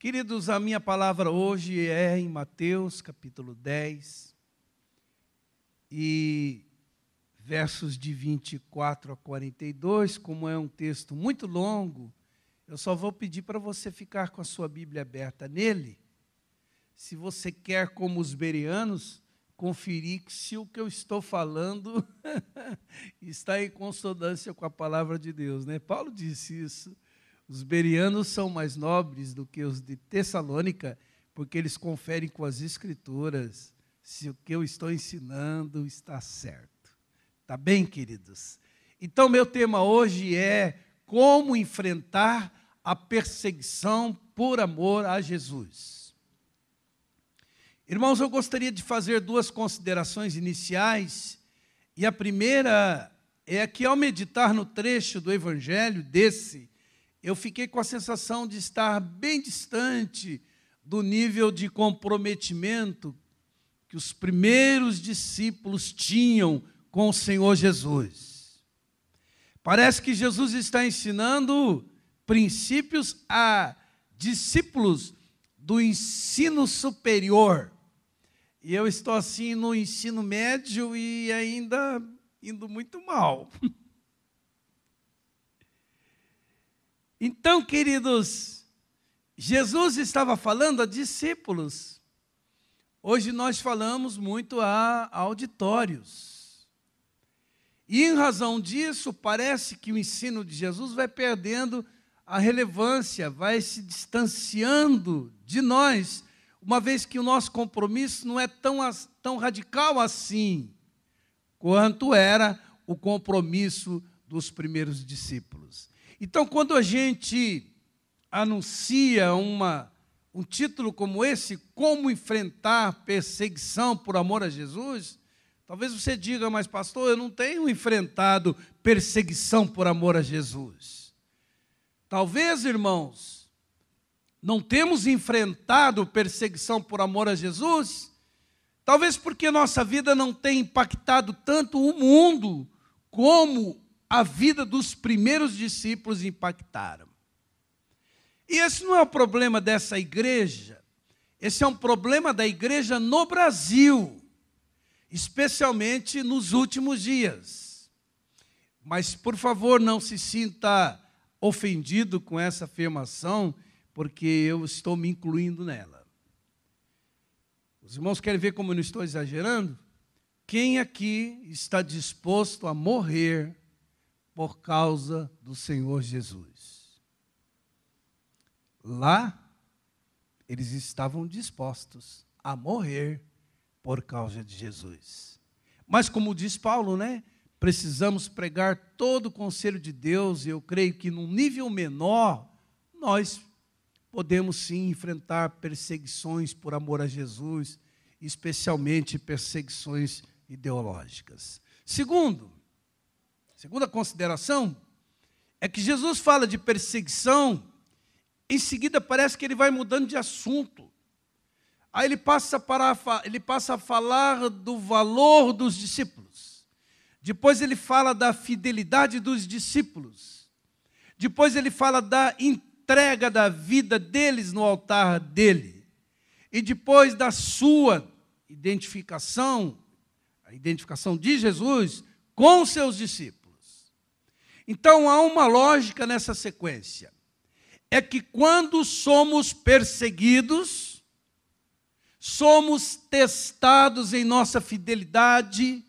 Queridos, a minha palavra hoje é em Mateus capítulo 10 e versos de 24 a 42. Como é um texto muito longo, eu só vou pedir para você ficar com a sua Bíblia aberta nele. Se você quer, como os berianos, conferir se o que eu estou falando está em consonância com a palavra de Deus. Né? Paulo disse isso os berianos são mais nobres do que os de Tessalônica, porque eles conferem com as escrituras se o que eu estou ensinando está certo. Tá bem, queridos? Então, meu tema hoje é como enfrentar a perseguição por amor a Jesus. Irmãos, eu gostaria de fazer duas considerações iniciais, e a primeira é que, ao meditar no trecho do Evangelho desse, eu fiquei com a sensação de estar bem distante do nível de comprometimento que os primeiros discípulos tinham com o Senhor Jesus. Parece que Jesus está ensinando princípios a discípulos do ensino superior. E eu estou assim no ensino médio e ainda indo muito mal. Então, queridos, Jesus estava falando a discípulos. Hoje nós falamos muito a auditórios. E em razão disso, parece que o ensino de Jesus vai perdendo a relevância, vai se distanciando de nós, uma vez que o nosso compromisso não é tão, tão radical assim, quanto era o compromisso dos primeiros discípulos. Então, quando a gente anuncia uma, um título como esse, Como Enfrentar Perseguição por Amor a Jesus, talvez você diga, mas pastor, eu não tenho enfrentado perseguição por amor a Jesus. Talvez, irmãos, não temos enfrentado perseguição por amor a Jesus, talvez porque nossa vida não tem impactado tanto o mundo como a vida dos primeiros discípulos impactaram. E esse não é o problema dessa igreja, esse é um problema da igreja no Brasil, especialmente nos últimos dias. Mas, por favor, não se sinta ofendido com essa afirmação, porque eu estou me incluindo nela. Os irmãos querem ver como eu não estou exagerando? Quem aqui está disposto a morrer por causa do Senhor Jesus. Lá, eles estavam dispostos a morrer por causa de Jesus. Mas, como diz Paulo, né? Precisamos pregar todo o conselho de Deus, e eu creio que num nível menor, nós podemos sim enfrentar perseguições por amor a Jesus, especialmente perseguições ideológicas. Segundo, Segunda consideração é que Jesus fala de perseguição, em seguida parece que ele vai mudando de assunto. Aí ele passa, para, ele passa a falar do valor dos discípulos. Depois ele fala da fidelidade dos discípulos. Depois ele fala da entrega da vida deles no altar dele. E depois da sua identificação, a identificação de Jesus com seus discípulos. Então há uma lógica nessa sequência. É que quando somos perseguidos, somos testados em nossa fidelidade,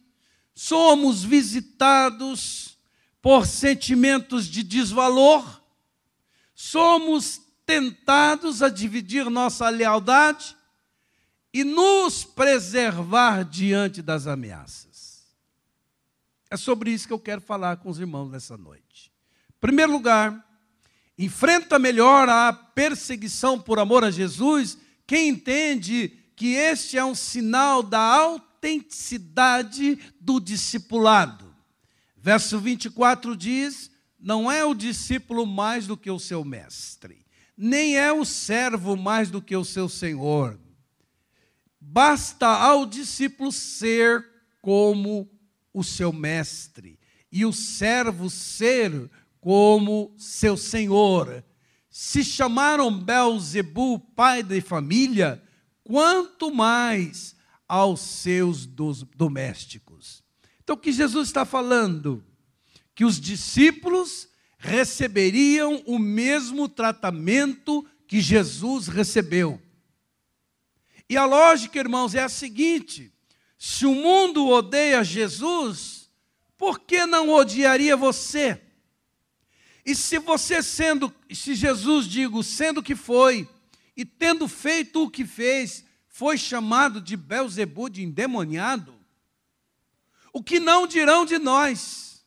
somos visitados por sentimentos de desvalor, somos tentados a dividir nossa lealdade e nos preservar diante das ameaças. É sobre isso que eu quero falar com os irmãos nessa noite. Em primeiro lugar, enfrenta melhor a perseguição por amor a Jesus quem entende que este é um sinal da autenticidade do discipulado. Verso 24 diz: Não é o discípulo mais do que o seu mestre, nem é o servo mais do que o seu senhor. Basta ao discípulo ser como o seu mestre, e o servo ser como seu senhor. se chamaram Belzebu, pai de família, quanto mais aos seus domésticos. Então, o que Jesus está falando? Que os discípulos receberiam o mesmo tratamento que Jesus recebeu. E a lógica, irmãos, é a seguinte: se o mundo odeia Jesus, por que não odiaria você? E se você sendo, se Jesus, digo, sendo que foi, e tendo feito o que fez, foi chamado de Belzebu, de endemoniado, o que não dirão de nós?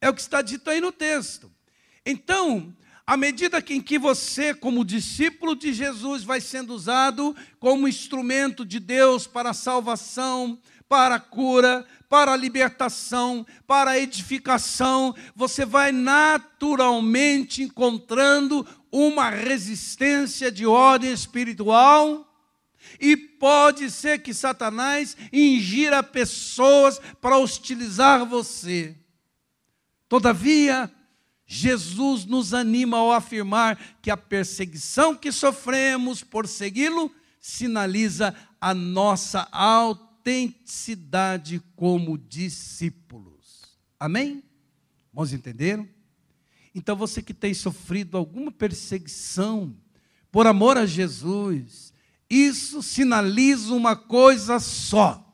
É o que está dito aí no texto. Então, à medida que em que você, como discípulo de Jesus, vai sendo usado como instrumento de Deus para a salvação, para a cura, para a libertação, para a edificação, você vai naturalmente encontrando uma resistência de ordem espiritual e pode ser que Satanás ingira pessoas para hostilizar você. Todavia, Jesus nos anima ao afirmar que a perseguição que sofremos por segui-lo sinaliza a nossa autenticidade como discípulos. Amém? Vamos entenderam? Então você que tem sofrido alguma perseguição por amor a Jesus, isso sinaliza uma coisa só: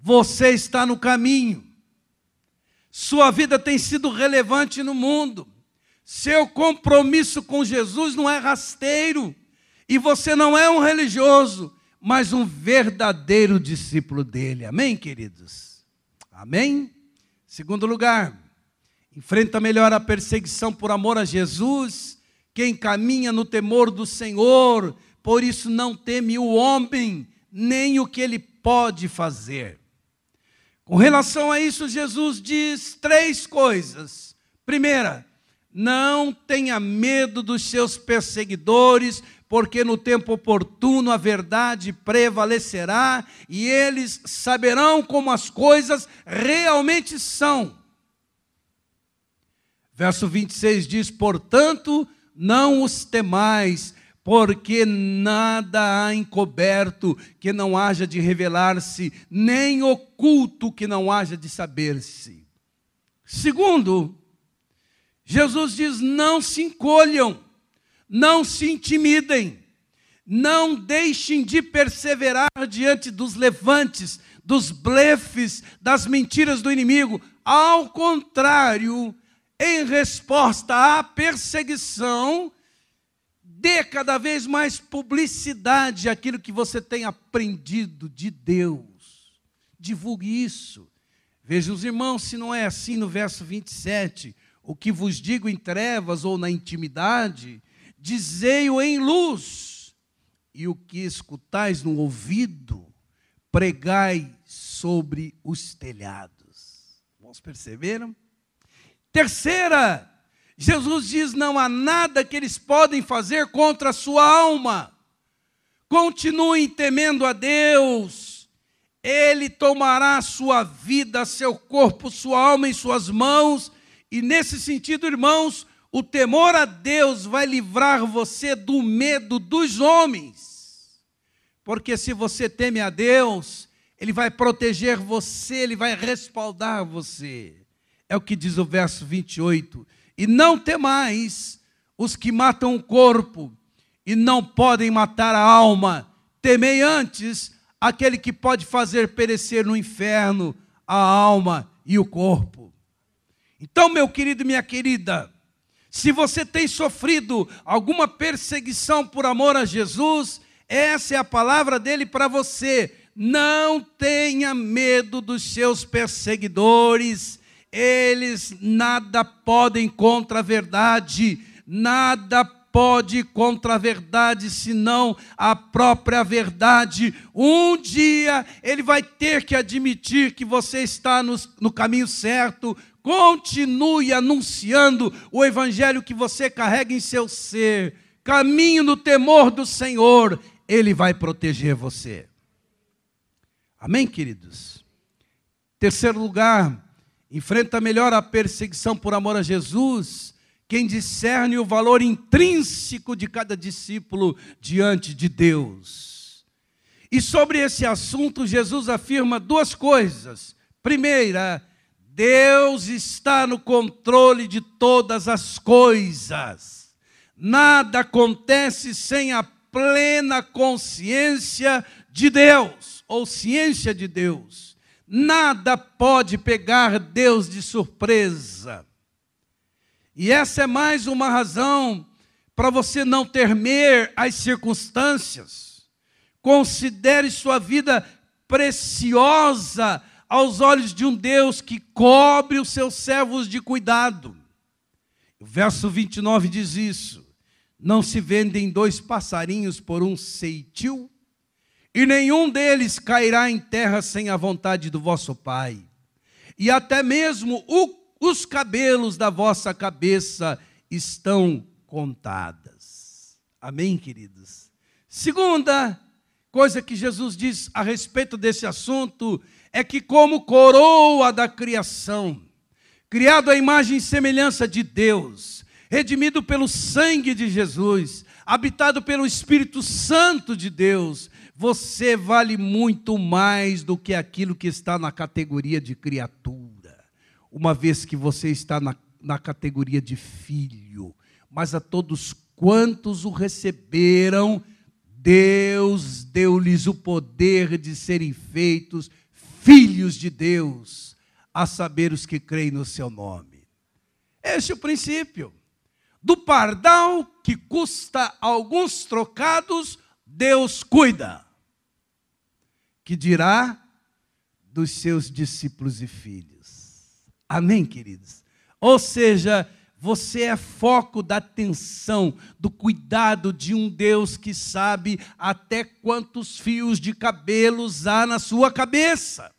você está no caminho, sua vida tem sido relevante no mundo, seu compromisso com Jesus não é rasteiro, e você não é um religioso, mas um verdadeiro discípulo dele. Amém, queridos? Amém? Segundo lugar, enfrenta melhor a perseguição por amor a Jesus, quem caminha no temor do Senhor por isso não teme o homem, nem o que ele pode fazer. Com relação a isso, Jesus diz três coisas. Primeira, não tenha medo dos seus perseguidores, porque no tempo oportuno a verdade prevalecerá e eles saberão como as coisas realmente são. Verso 26 diz: Portanto, não os temais, porque nada há encoberto que não haja de revelar-se, nem oculto que não haja de saber-se. Segundo, Jesus diz: não se encolham, não se intimidem, não deixem de perseverar diante dos levantes, dos blefes, das mentiras do inimigo. Ao contrário, em resposta à perseguição, dê cada vez mais publicidade àquilo que você tem aprendido de Deus. Divulgue isso. Veja os irmãos, se não é assim no verso 27, o que vos digo em trevas ou na intimidade, dizei-o em luz, e o que escutais no ouvido, pregai sobre os telhados. Vamos perceberam? Terceira, Jesus diz: não há nada que eles podem fazer contra a sua alma. Continuem temendo a Deus. Ele tomará sua vida, seu corpo, sua alma em suas mãos. E nesse sentido, irmãos, o temor a Deus vai livrar você do medo dos homens. Porque se você teme a Deus, Ele vai proteger você, Ele vai respaldar você. É o que diz o verso 28 e não temais os que matam o corpo e não podem matar a alma. Temei antes aquele que pode fazer perecer no inferno a alma e o corpo. Então, meu querido e minha querida, se você tem sofrido alguma perseguição por amor a Jesus, essa é a palavra dele para você. Não tenha medo dos seus perseguidores eles nada podem contra a verdade, nada pode contra a verdade, senão a própria verdade. Um dia ele vai ter que admitir que você está no, no caminho certo. Continue anunciando o evangelho que você carrega em seu ser. Caminho no temor do Senhor, ele vai proteger você. Amém, queridos? Terceiro lugar, enfrenta melhor a perseguição por amor a Jesus, quem discerne o valor intrínseco de cada discípulo diante de Deus. E sobre esse assunto, Jesus afirma duas coisas. Primeira, Deus está no controle de todas as coisas. Nada acontece sem a plena consciência de Deus, ou ciência de Deus. Nada pode pegar Deus de surpresa. E essa é mais uma razão para você não temer as circunstâncias. Considere sua vida preciosa aos olhos de um Deus que cobre os seus servos de cuidado. O verso 29 diz isso: Não se vendem dois passarinhos por um ceitil, e nenhum deles cairá em terra sem a vontade do vosso Pai. E até mesmo o os cabelos da vossa cabeça estão contadas. Amém, queridos? Segunda coisa que Jesus diz a respeito desse assunto é que, como coroa da criação, criado à imagem e semelhança de Deus, redimido pelo sangue de Jesus, habitado pelo Espírito Santo de Deus, você vale muito mais do que aquilo que está na categoria de criatura uma vez que você está na, na categoria de filho, mas a todos quantos o receberam, Deus deu-lhes o poder de serem feitos filhos de Deus, a saber os que creem no seu nome. Este é o princípio. Do pardal que custa alguns trocados, Deus cuida. Que dirá dos seus discípulos e filhos. Amém, queridos? Ou seja, você é foco da atenção, do cuidado de um Deus que sabe até quantos fios de cabelos há na sua cabeça.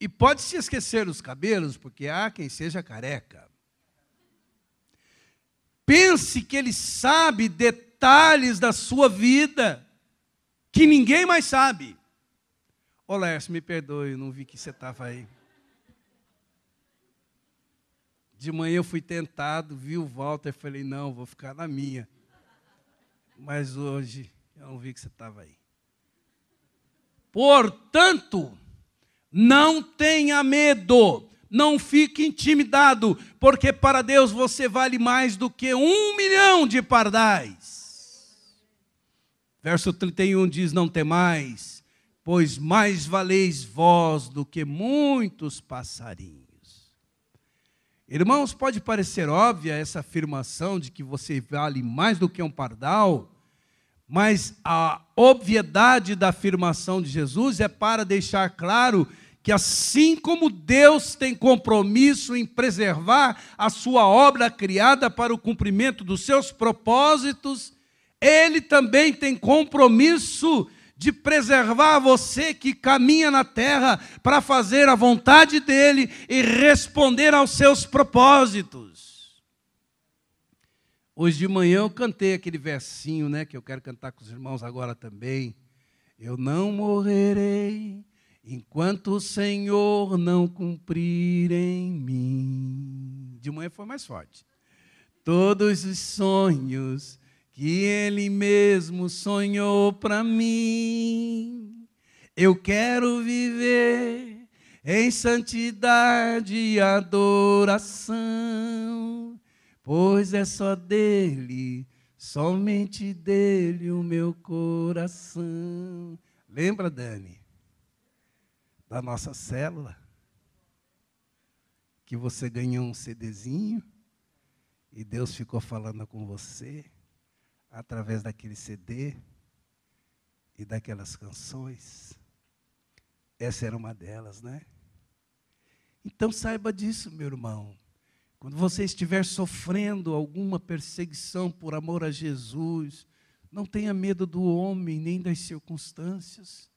E pode se esquecer os cabelos, porque há quem seja careca. Pense que ele sabe detalhes da sua vida que ninguém mais sabe. Ô Lércio, me perdoe, não vi que você estava aí. De manhã eu fui tentado, vi o Walter, falei, não, vou ficar na minha. Mas hoje eu não vi que você estava aí. Portanto, não tenha medo, não fique intimidado, porque para Deus você vale mais do que um milhão de pardais. Verso 31 diz: Não temais, pois mais valeis vós do que muitos passarinhos. Irmãos, pode parecer óbvia essa afirmação de que você vale mais do que um pardal, mas a obviedade da afirmação de Jesus é para deixar claro que assim como Deus tem compromisso em preservar a sua obra criada para o cumprimento dos seus propósitos, ele também tem compromisso de preservar você que caminha na terra para fazer a vontade dele e responder aos seus propósitos. Hoje de manhã eu cantei aquele versinho, né, que eu quero cantar com os irmãos agora também. Eu não morrerei enquanto o Senhor não cumprir em mim. De manhã foi mais forte. Todos os sonhos que Ele mesmo sonhou para mim. Eu quero viver em santidade e adoração, pois é só dele, somente dele o meu coração. Lembra, Dani, da nossa célula? Que você ganhou um CDzinho e Deus ficou falando com você através daquele CD e daquelas canções. Essa era uma delas, né? Então saiba disso, meu irmão. Quando você estiver sofrendo alguma perseguição por amor a Jesus, não tenha medo do homem nem das circunstâncias.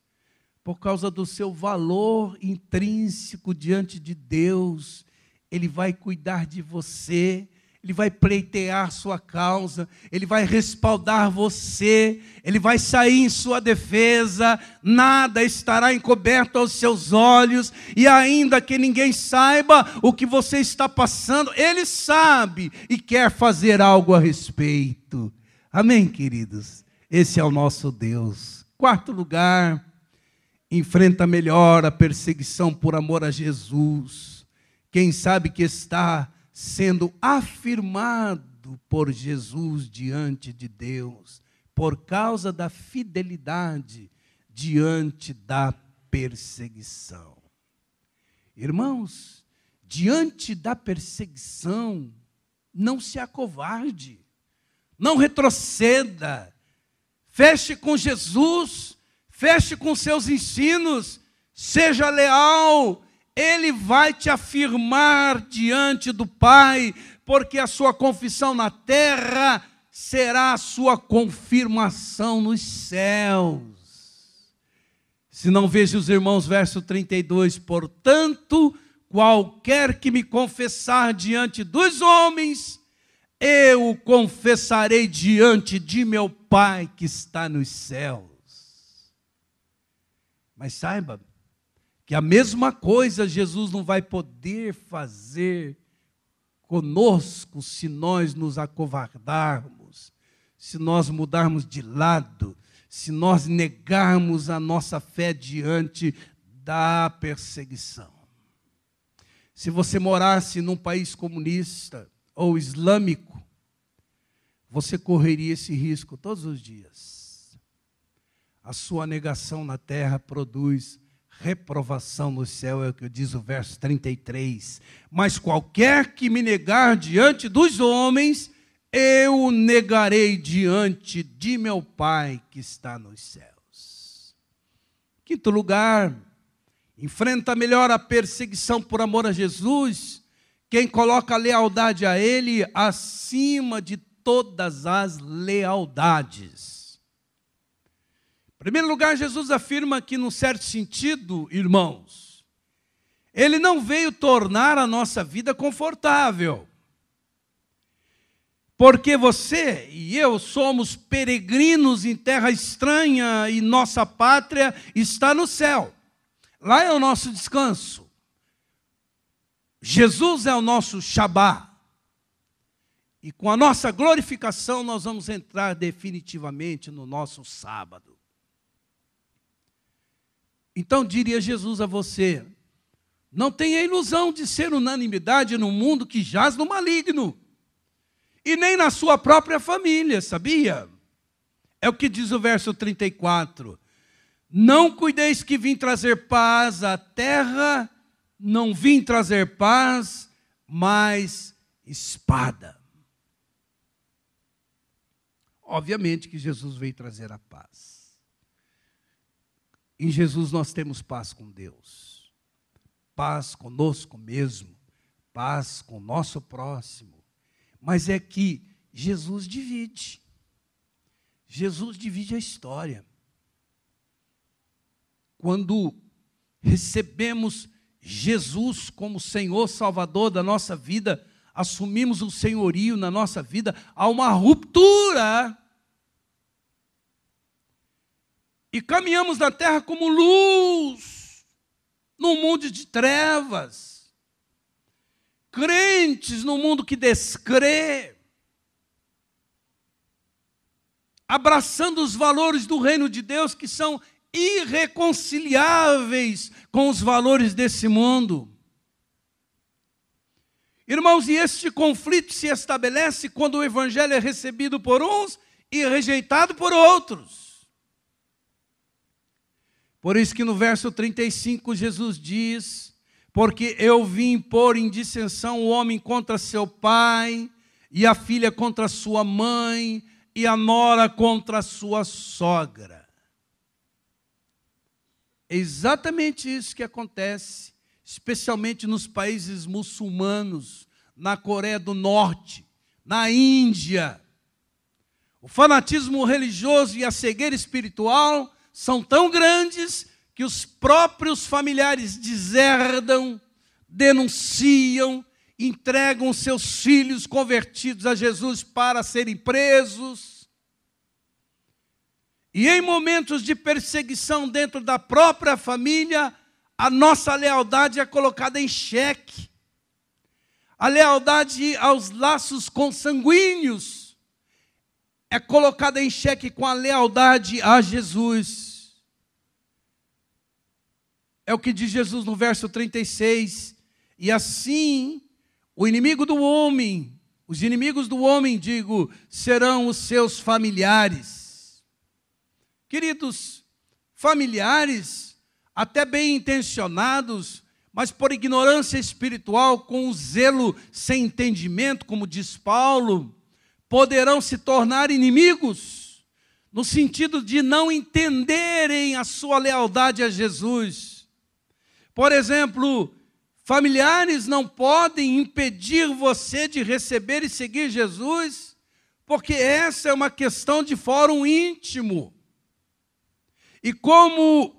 Por causa do seu valor intrínseco diante de Deus, Ele vai cuidar de você, ele vai pleitear sua causa, ele vai respaldar você, ele vai sair em sua defesa, nada estará encoberto aos seus olhos, e ainda que ninguém saiba o que você está passando, ele sabe e quer fazer algo a respeito. Amém, queridos? Esse é o nosso Deus. Quarto lugar, enfrenta melhor a perseguição por amor a Jesus. Quem sabe que está sendo afirmado por Jesus diante de Deus, por causa da fidelidade diante da perseguição. Irmãos, diante da perseguição, não se acovarde, não retroceda, feche com Jesus, feche com seus ensinos, seja leal, ele vai te afirmar diante do Pai, porque a sua confissão na terra será a sua confirmação nos céus. Se não veja os irmãos, verso 32, portanto, qualquer que me confessar diante dos homens, eu o confessarei diante de meu Pai que está nos céus. Mas saiba, que a mesma coisa Jesus não vai poder fazer conosco se nós nos acovardarmos, se nós mudarmos de lado, se nós negarmos a nossa fé diante da perseguição. Se você morasse num país comunista ou islâmico, você correria esse risco todos os dias. A sua negação na terra produz reprovação no céu, é o que diz o verso 33. Mas qualquer que me negar diante dos homens, eu o negarei diante de meu Pai que está nos céus. Quinto lugar, enfrenta melhor a perseguição por amor a Jesus, quem coloca a lealdade a Ele acima de todas as lealdades primeiro lugar, Jesus afirma que, num certo sentido, irmãos, Ele não veio tornar a nossa vida confortável. Porque você e eu somos peregrinos em terra estranha e nossa pátria está no céu. Lá é o nosso descanso. Jesus é o nosso Shabá. E com a nossa glorificação, nós vamos entrar definitivamente no nosso sábado. Então diria Jesus a você: não tenha ilusão de ser unanimidade no mundo que jaz no maligno, e nem na sua própria família, sabia? É o que diz o verso 34. Não cuideis que vim trazer paz à terra, não vim trazer paz, mas espada. Obviamente que Jesus veio trazer a paz. Em Jesus nós temos paz com Deus, paz conosco mesmo, paz com o nosso próximo. Mas é que Jesus divide. Jesus divide a história. Quando recebemos Jesus como Senhor Salvador da nossa vida, assumimos o senhorio na nossa vida, há uma ruptura e caminhamos na terra como luz, num mundo de trevas, crentes no mundo que descrê, abraçando os valores do reino de Deus que são irreconciliáveis com os valores desse mundo. Irmãos, e este conflito se estabelece quando o evangelho é recebido por uns e rejeitado por outros. Por isso que no verso 35 Jesus diz: Porque eu vim pôr em dissensão o homem contra seu pai, e a filha contra sua mãe, e a nora contra sua sogra. É exatamente isso que acontece, especialmente nos países muçulmanos, na Coreia do Norte, na Índia. O fanatismo religioso e a cegueira espiritual são tão grandes que os próprios familiares deserdam, denunciam entregam seus filhos convertidos a Jesus para serem presos. E em momentos de perseguição dentro da própria família, a nossa lealdade é colocada em xeque. A lealdade aos laços consanguíneos é colocada em xeque com a lealdade a Jesus. É o que diz Jesus no verso 36. E assim, o inimigo do homem, os inimigos do homem, digo, serão os seus familiares. Queridos, familiares, até bem intencionados, mas por ignorância espiritual, com zelo sem entendimento, como diz Paulo, poderão se tornar inimigos, no sentido de não entenderem a sua lealdade a Jesus. Por exemplo, familiares não podem impedir você de receber e seguir Jesus, porque essa é uma questão de fórum íntimo. E como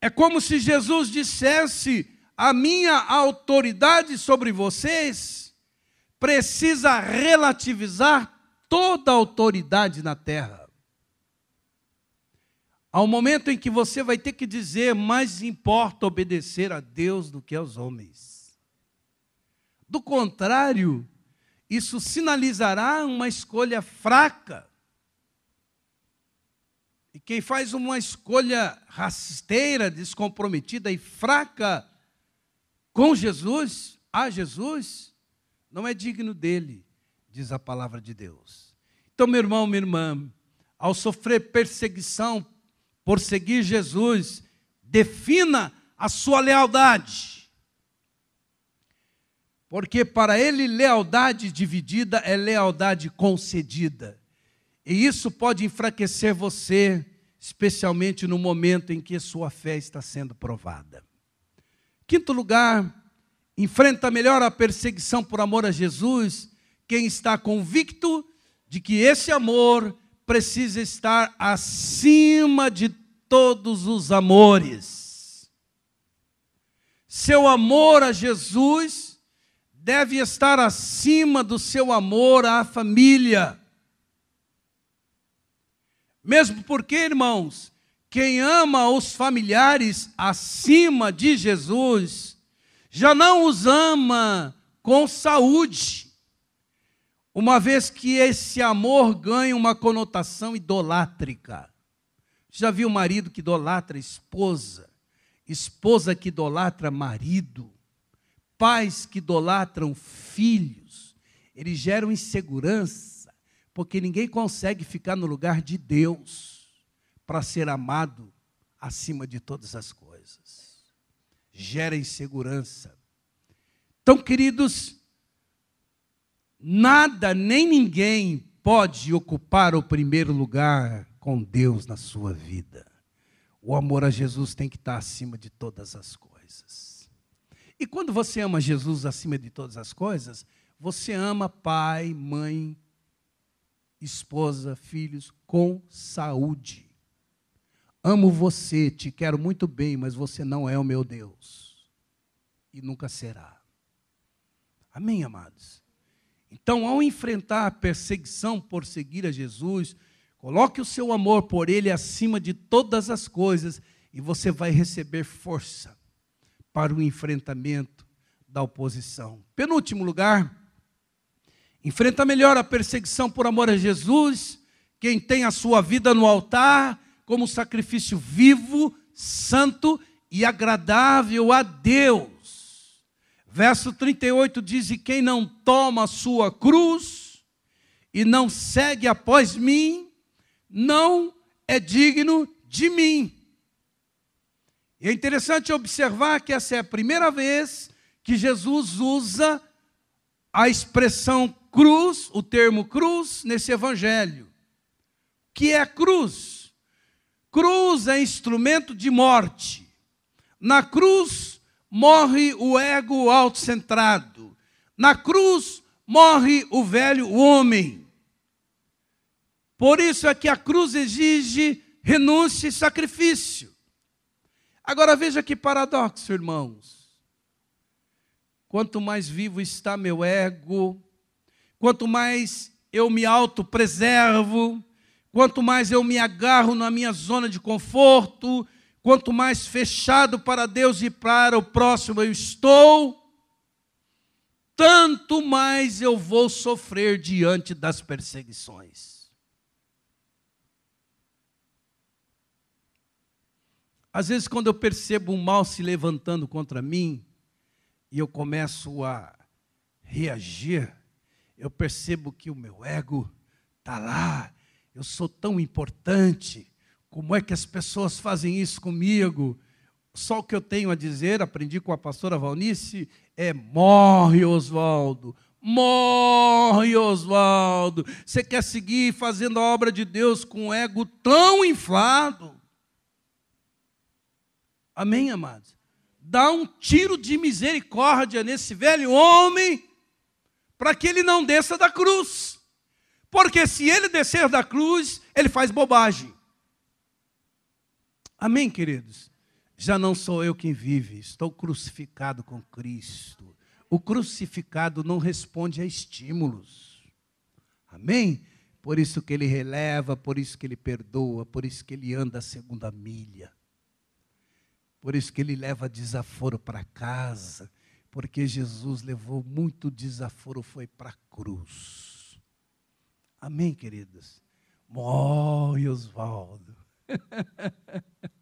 é como se Jesus dissesse: a minha autoridade sobre vocês precisa relativizar toda a autoridade na terra. Ao momento em que você vai ter que dizer: mais importa obedecer a Deus do que aos homens. Do contrário, isso sinalizará uma escolha fraca e quem faz uma escolha rasteira, descomprometida e fraca com Jesus, a Jesus, não é digno dele, diz a palavra de Deus. Então, meu irmão, minha irmã, ao sofrer perseguição por seguir Jesus, defina a sua lealdade. Porque para ele, lealdade dividida é lealdade concedida. E isso pode enfraquecer você, especialmente no momento em que sua fé está sendo provada. Quinto lugar, enfrenta melhor a perseguição por amor a Jesus quem está convicto de que esse amor precisa estar acima de todos os amores. Seu amor a Jesus deve estar acima do seu amor à família. Mesmo porque, irmãos, quem ama os familiares acima de Jesus, já não os ama com saúde, uma vez que esse amor ganha uma conotação idolátrica. Já viu marido que idolatra esposa, esposa que idolatra marido, pais que idolatram filhos, eles geram insegurança porque ninguém consegue ficar no lugar de Deus para ser amado acima de todas as coisas. Gera insegurança. Então, queridos, nada nem ninguém pode ocupar o primeiro lugar com Deus na sua vida. O amor a Jesus tem que estar acima de todas as coisas. E quando você ama Jesus acima de todas as coisas, você ama pai, mãe, esposa, filhos com saúde. Amo você, te quero muito bem, mas você não é o meu Deus. E nunca será. Amém, amados? Então, ao enfrentar a perseguição por seguir a Jesus, coloque o seu amor por Ele acima de todas as coisas e você vai receber força para o enfrentamento da oposição. Penúltimo lugar, Enfrenta melhor a perseguição por amor a Jesus, quem tem a sua vida no altar como sacrifício vivo, santo e agradável a Deus. Verso 38 diz: E quem não toma a sua cruz e não segue após mim, não é digno de mim. E é interessante observar que essa é a primeira vez que Jesus usa a expressão cruz, o termo cruz, nesse evangelho. Que é cruz? Cruz é instrumento de morte. Na cruz morre o ego autocentrado. Na cruz morre o velho homem. Por isso é que a cruz exige renúncia e sacrifício. Agora veja que paradoxo, irmãos. quanto mais vivo está meu ego, quanto mais eu me autopreservo, quanto mais eu me agarro na minha zona de conforto, quanto mais fechado para Deus e para o próximo eu estou, tanto mais eu vou sofrer diante das perseguições. Às vezes, quando eu percebo um mal se levantando contra mim, e eu começo a reagir, eu percebo que o meu ego está lá, eu sou tão importante, como é que as pessoas fazem isso comigo? Só o que eu tenho a dizer, aprendi com a pastora Valnice, é morre, Oswaldo. Morre, Oswaldo. Você quer seguir fazendo a obra de Deus com o ego tão inflado? Amém, amados? Dá um tiro de misericórdia nesse velho homem, para que ele não desça da cruz. Porque se ele descer da cruz, ele faz bobagem. Amém, queridos? Já não sou eu quem vive, estou crucificado com Cristo. O crucificado não responde a estímulos. Amém? Por isso que ele releva, por isso que ele perdoa, por isso que ele anda a segunda milha. Por isso que ele leva desaforo para casa, porque Jesus levou muito desaforo, foi para a cruz. Amém, queridos? Morre, Oswaldo.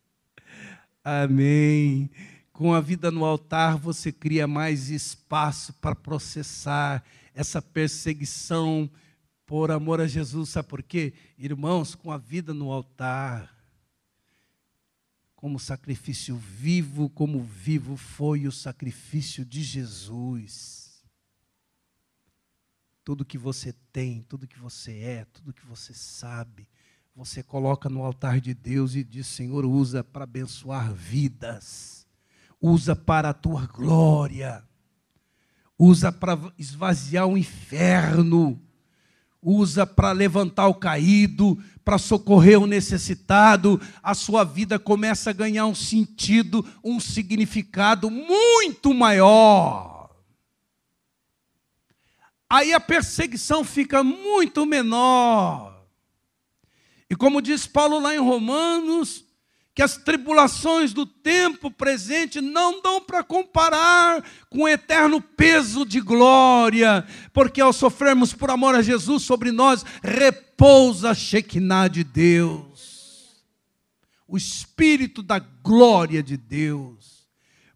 Amém. Com a vida no altar, você cria mais espaço para processar essa perseguição por amor a Jesus. Sabe por quê? Irmãos, com a vida no altar, como sacrifício vivo, como vivo foi o sacrifício de Jesus. Tudo que você tem, tudo que você é, tudo que você sabe, você coloca no altar de Deus e diz: Senhor, usa para abençoar vidas, usa para a tua glória, usa para esvaziar o inferno, usa para levantar o caído, para socorrer o necessitado, a sua vida começa a ganhar um sentido, um significado muito maior. Aí a perseguição fica muito menor. E como diz Paulo lá em Romanos, que as tribulações do tempo presente não dão para comparar com o eterno peso de glória, porque ao sofrermos por amor a Jesus sobre nós, repousa a Shekinah de Deus, o Espírito da glória de Deus.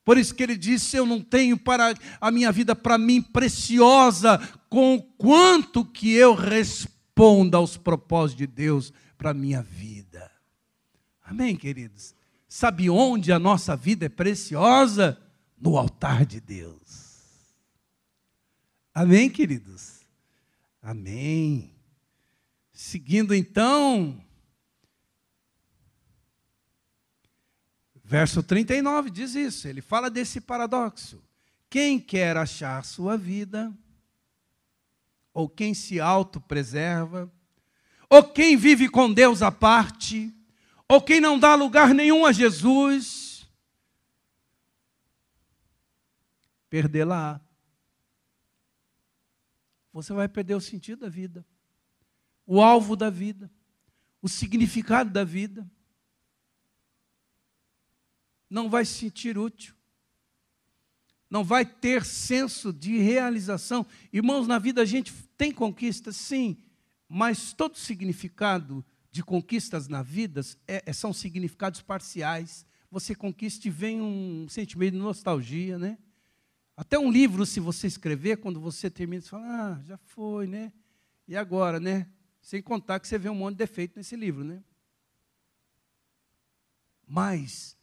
Por isso que ele disse: Eu não tenho para a minha vida para mim preciosa, com quanto que eu responda aos propósitos de Deus para a minha vida. Amém, queridos? Sabe onde a nossa vida é preciosa? No altar de Deus. Amém, queridos? Amém. Seguindo então, verso 39 diz isso, ele fala desse paradoxo. Quem quer achar sua vida, ou quem se autopreserva, ou quem vive com Deus à parte, ou quem não dá lugar nenhum a Jesus, perdê-la. Você vai perder o sentido da vida, o alvo da vida, o significado da vida. Não vai se sentir útil. Não vai ter senso de realização. Irmãos, na vida a gente tem conquistas, sim, mas todo significado de conquistas na vida é, é, são significados parciais. Você conquista e vem um sentimento de nostalgia, né? Até um livro, se você escrever, quando você termina, você fala, ah, já foi, né? E agora, né? Sem contar que você vê um monte de defeito nesse livro, né? Mas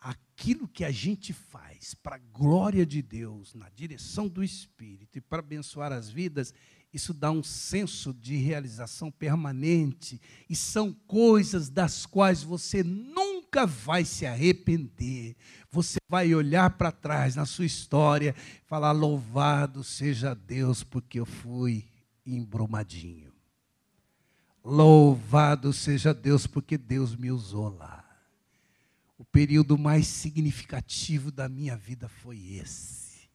aquilo que a gente faz para a glória de Deus, na direção do Espírito e para abençoar as vidas, isso dá um senso de realização permanente e são coisas das quais você nunca vai se arrepender. Você vai olhar para trás na sua história e falar: Louvado seja Deus, porque eu fui embrumadinho. Louvado seja Deus, porque Deus me usou lá. O período mais significativo da minha vida foi esse.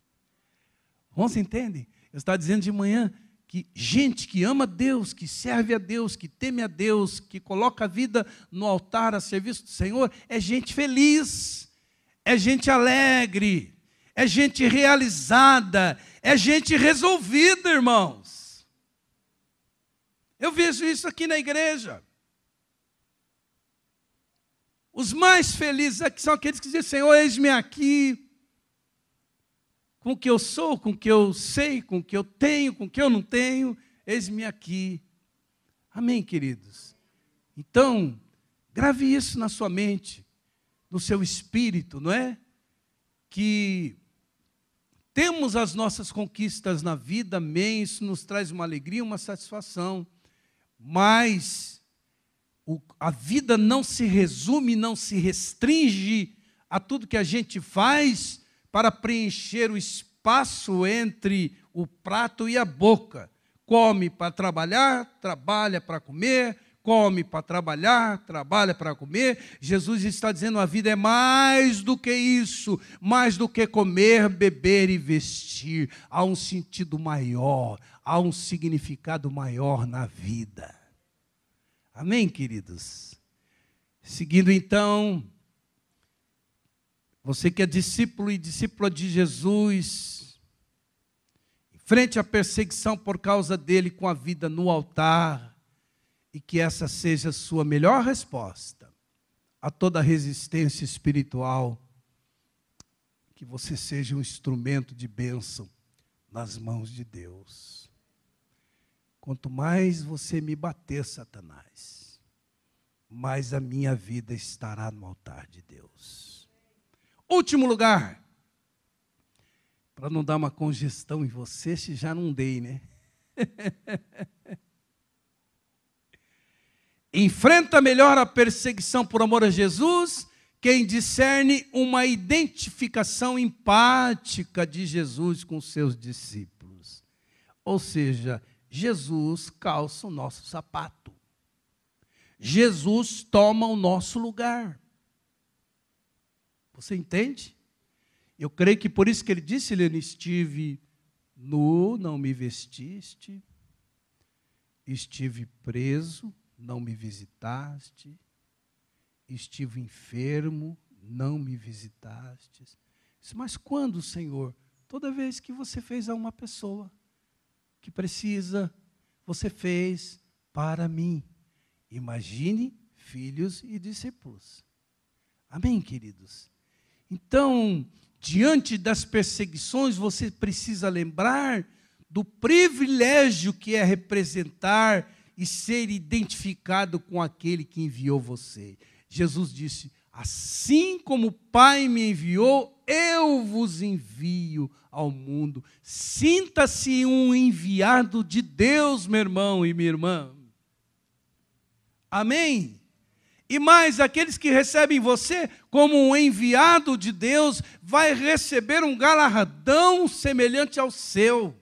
Você entende? Eu estava dizendo de manhã que gente que ama Deus, que serve a Deus, que teme a Deus, que coloca a vida no altar a serviço do Senhor, é gente feliz, é gente alegre, é gente realizada, é gente resolvida, irmãos. Eu vejo isso aqui na igreja. Os mais felizes são aqueles que dizem: Senhor, eis-me aqui, com o que eu sou, com o que eu sei, com o que eu tenho, com o que eu não tenho, eis-me aqui. Amém, queridos? Então, grave isso na sua mente, no seu espírito, não é? Que temos as nossas conquistas na vida, amém, isso nos traz uma alegria, uma satisfação, mas o, a vida não se resume, não se restringe a tudo que a gente faz para preencher o espaço entre o prato e a boca. Come para trabalhar, trabalha para comer, come para trabalhar, trabalha para comer. Jesus está dizendo: a vida é mais do que isso, mais do que comer, beber e vestir. Há um sentido maior, há um significado maior na vida. Amém, queridos? Seguindo então você que é discípulo e discípula de Jesus, frente à perseguição por causa dele com a vida no altar, e que essa seja a sua melhor resposta a toda resistência espiritual, que você seja um instrumento de bênção nas mãos de Deus. Quanto mais você me bater, Satanás, mais a minha vida estará no altar de Deus. Último lugar. Para não dar uma congestão em você, se já não dei, né? Enfrenta melhor a perseguição por amor a Jesus quem discerne uma identificação empática de Jesus com seus discípulos. Ou seja, Jesus calça o nosso sapato. Jesus toma o nosso lugar. Você entende? Eu creio que por isso que ele disse, Helena, estive nu, não me vestiste, estive preso, não me visitaste, estive enfermo, não me visitaste. Mas quando, Senhor? Toda vez que você fez a uma pessoa que precisa, você fez para mim. Imagine filhos e discípulos. Amém, queridos? Então, diante das perseguições, você precisa lembrar do privilégio que é representar e ser identificado com aquele que enviou você. Jesus disse: Assim como o Pai me enviou, eu vos envio ao mundo. Sinta-se um enviado de Deus, meu irmão e minha irmã. Amém? E mais, aqueles que recebem você como um enviado de Deus, vai receber um galardão semelhante ao seu.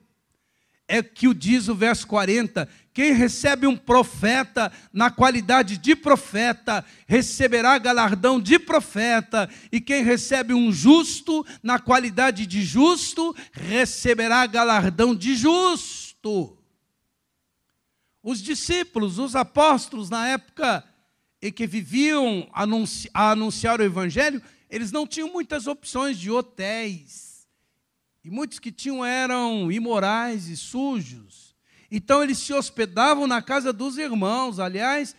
É que o diz o verso 40: quem recebe um profeta na qualidade de profeta, receberá galardão de profeta, e quem recebe um justo na qualidade de justo, receberá galardão de justo. Os discípulos, os apóstolos na época e que viviam a anunciar o Evangelho, eles não tinham muitas opções de hotéis. E muitos que tinham eram imorais e sujos. Então eles se hospedavam na casa dos irmãos. Aliás,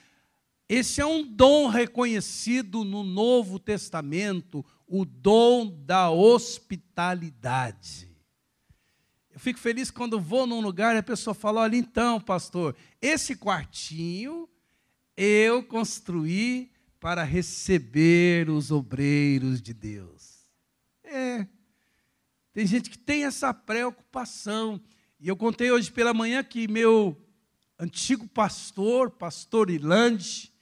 esse é um dom reconhecido no Novo Testamento, o dom da hospitalidade. Eu fico feliz quando vou num lugar e a pessoa fala: olha, então, pastor, esse quartinho eu construí para receber os obreiros de Deus. É. Tem gente que tem essa preocupação. E eu contei hoje pela manhã que meu antigo pastor, pastor Irlande,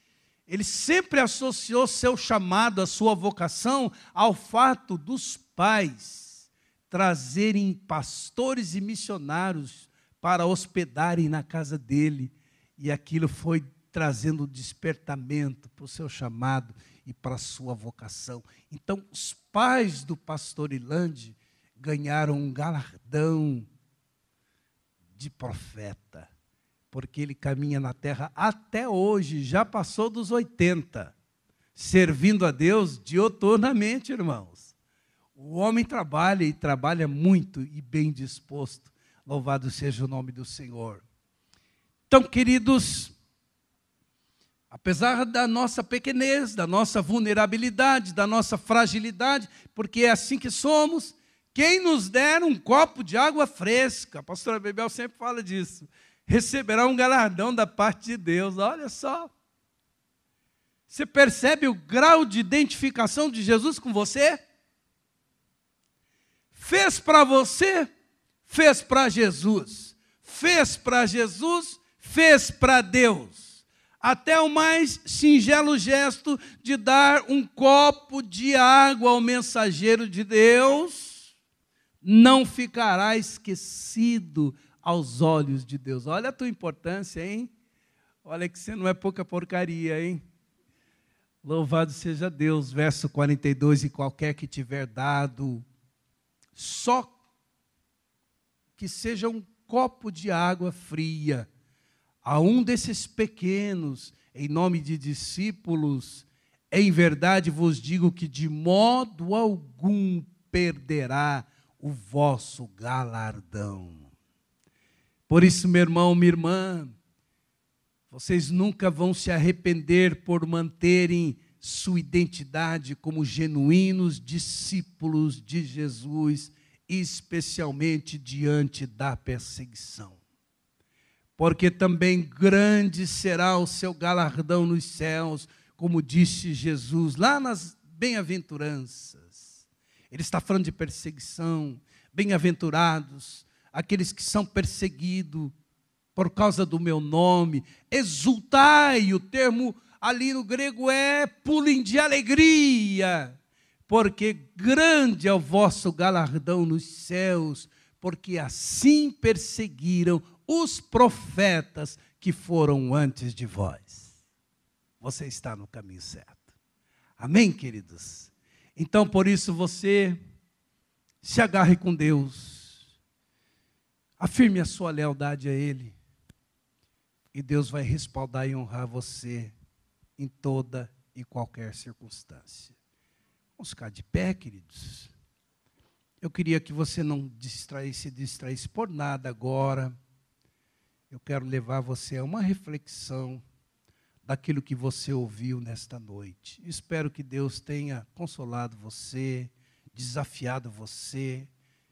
ele sempre associou seu chamado, a sua vocação, ao fato dos pais trazerem pastores e missionários para hospedarem na casa dele. E aquilo foi trazendo despertamento para o seu chamado e para a sua vocação. Então, os pais do pastor Ilande ganharam um galardão de profeta, porque ele caminha na terra até hoje, já passou dos 80, servindo a Deus dioturnamente, irmãos. O homem trabalha e trabalha muito e bem disposto. Louvado seja o nome do Senhor. Então, queridos, apesar da nossa pequenez, da nossa vulnerabilidade, da nossa fragilidade, porque é assim que somos, quem nos der um copo de água fresca, a pastora Bebel sempre fala disso, receberá um galardão da parte de Deus. Olha só. Você percebe o grau de identificação de Jesus com você? Fez para você, fez para Jesus. Fez para Jesus, fez para Deus. Até o mais singelo gesto de dar um copo de água ao mensageiro de Deus não ficará esquecido aos olhos de Deus. Olha a tua importância, hein? Olha que você não é pouca porcaria, hein? Louvado seja Deus, verso 42, e qualquer que tiver dado, só que seja um copo de água fria, a um desses pequenos, em nome de discípulos, em verdade vos digo que de modo algum perderá o vosso galardão. Por isso, meu irmão, minha irmã, vocês nunca vão se arrepender por manterem sua identidade como genuínos discípulos de Jesus, especialmente diante da perseguição porque também grande será o seu galardão nos céus, como disse Jesus lá nas bem-aventuranças. Ele está falando de perseguição, bem-aventurados, aqueles que são perseguidos por causa do meu nome, exultai, o termo ali no grego é pulem de alegria, porque grande é o vosso galardão nos céus, porque assim perseguiram os profetas que foram antes de vós. Você está no caminho certo. Amém, queridos? Então, por isso, você se agarre com Deus, afirme a sua lealdade a Ele, e Deus vai respaldar e honrar você em toda e qualquer circunstância. Vamos ficar de pé, queridos. Eu queria que você não distraísse, distraísse por nada agora eu quero levar você a uma reflexão daquilo que você ouviu nesta noite. Espero que Deus tenha consolado você, desafiado você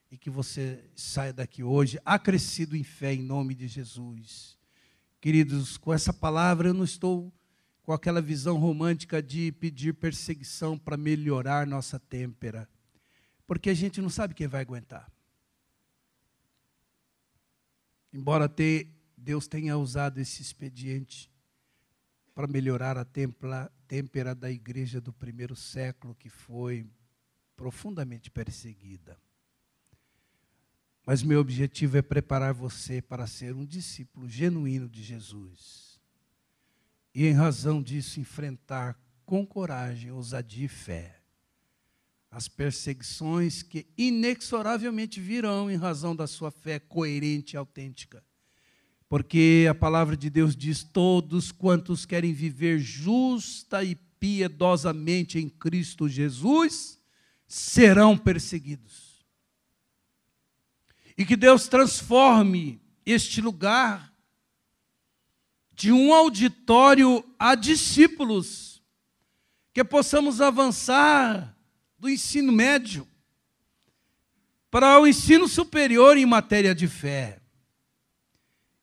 e que você saia daqui hoje acrescido em fé em nome de Jesus. Queridos, com essa palavra eu não estou com aquela visão romântica de pedir perseguição para melhorar nossa têmpera, porque a gente não sabe quem vai aguentar. Embora ter Deus tenha usado esse expediente para melhorar a templa, têmpera da igreja do primeiro século, que foi profundamente perseguida. Mas meu objetivo é preparar você para ser um discípulo genuíno de Jesus. E, em razão disso, enfrentar com coragem, ousadia e fé as perseguições que inexoravelmente virão em razão da sua fé coerente e autêntica porque a palavra de Deus diz: todos quantos querem viver justa e piedosamente em Cristo Jesus serão perseguidos. E que Deus transforme este lugar de um auditório a discípulos, que possamos avançar do ensino médio para o ensino superior em matéria de fé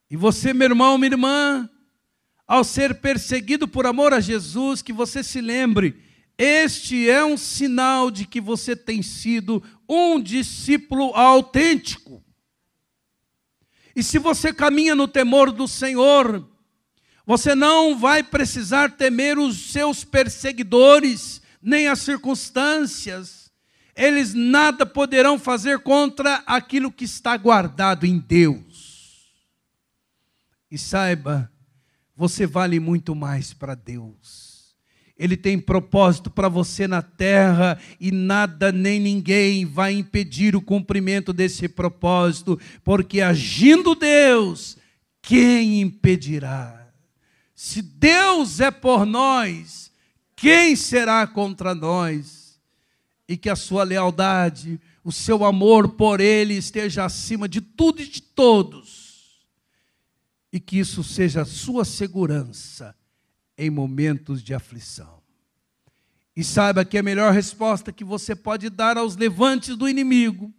e você, meu irmão, minha irmã, ao ser perseguido por amor a Jesus, que você se lembre, este é um sinal de que você tem sido um discípulo autêntico. E se você caminha no temor do Senhor, você não vai precisar temer os seus perseguidores, nem as circunstâncias. Eles nada poderão fazer contra aquilo que está guardado em Deus. E saiba, você vale muito mais para Deus. Ele tem propósito para você na terra e nada nem ninguém vai impedir o cumprimento desse propósito, porque agindo Deus, quem impedirá? Se Deus é por nós, quem será contra nós? E que a sua lealdade, o seu amor por Ele esteja acima de tudo e de todos, e que isso seja a sua segurança em momentos de aflição. E saiba que a melhor resposta que você pode dar aos levantes do inimigo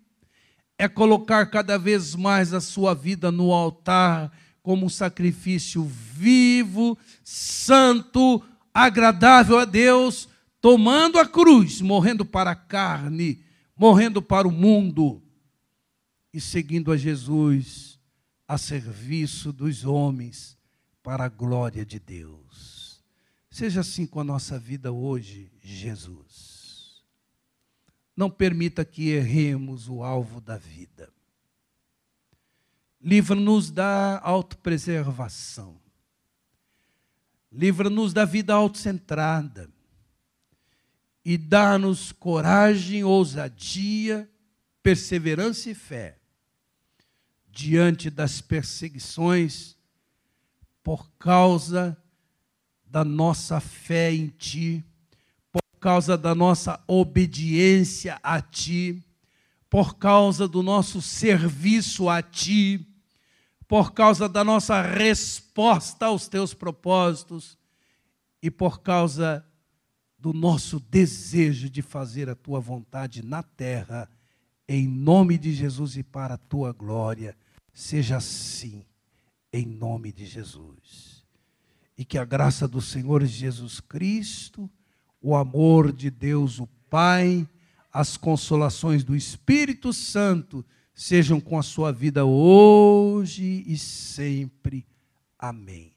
é colocar cada vez mais a sua vida no altar como um sacrifício vivo, santo, agradável a Deus, tomando a cruz, morrendo para a carne, morrendo para o mundo e seguindo a Jesus a serviço dos homens para a glória de Deus. Seja assim com a nossa vida hoje, Jesus. Não permita que erremos o alvo da vida. Livra-nos da autopreservação. Livra-nos da vida autocentrada. E dá-nos coragem, ousadia, perseverança e fé diante das perseguições por causa da nossa fé em Ti, por causa da nossa obediência a Ti, por causa do nosso serviço a Ti, por causa da nossa resposta aos Teus propósitos e por causa do nosso desejo de fazer a Tua vontade na terra, em nome de Jesus e para a Tua glória. Seja assim, em nome de Jesus e que a graça do Senhor Jesus Cristo, o amor de Deus o Pai, as consolações do Espírito Santo sejam com a sua vida hoje e sempre. Amém.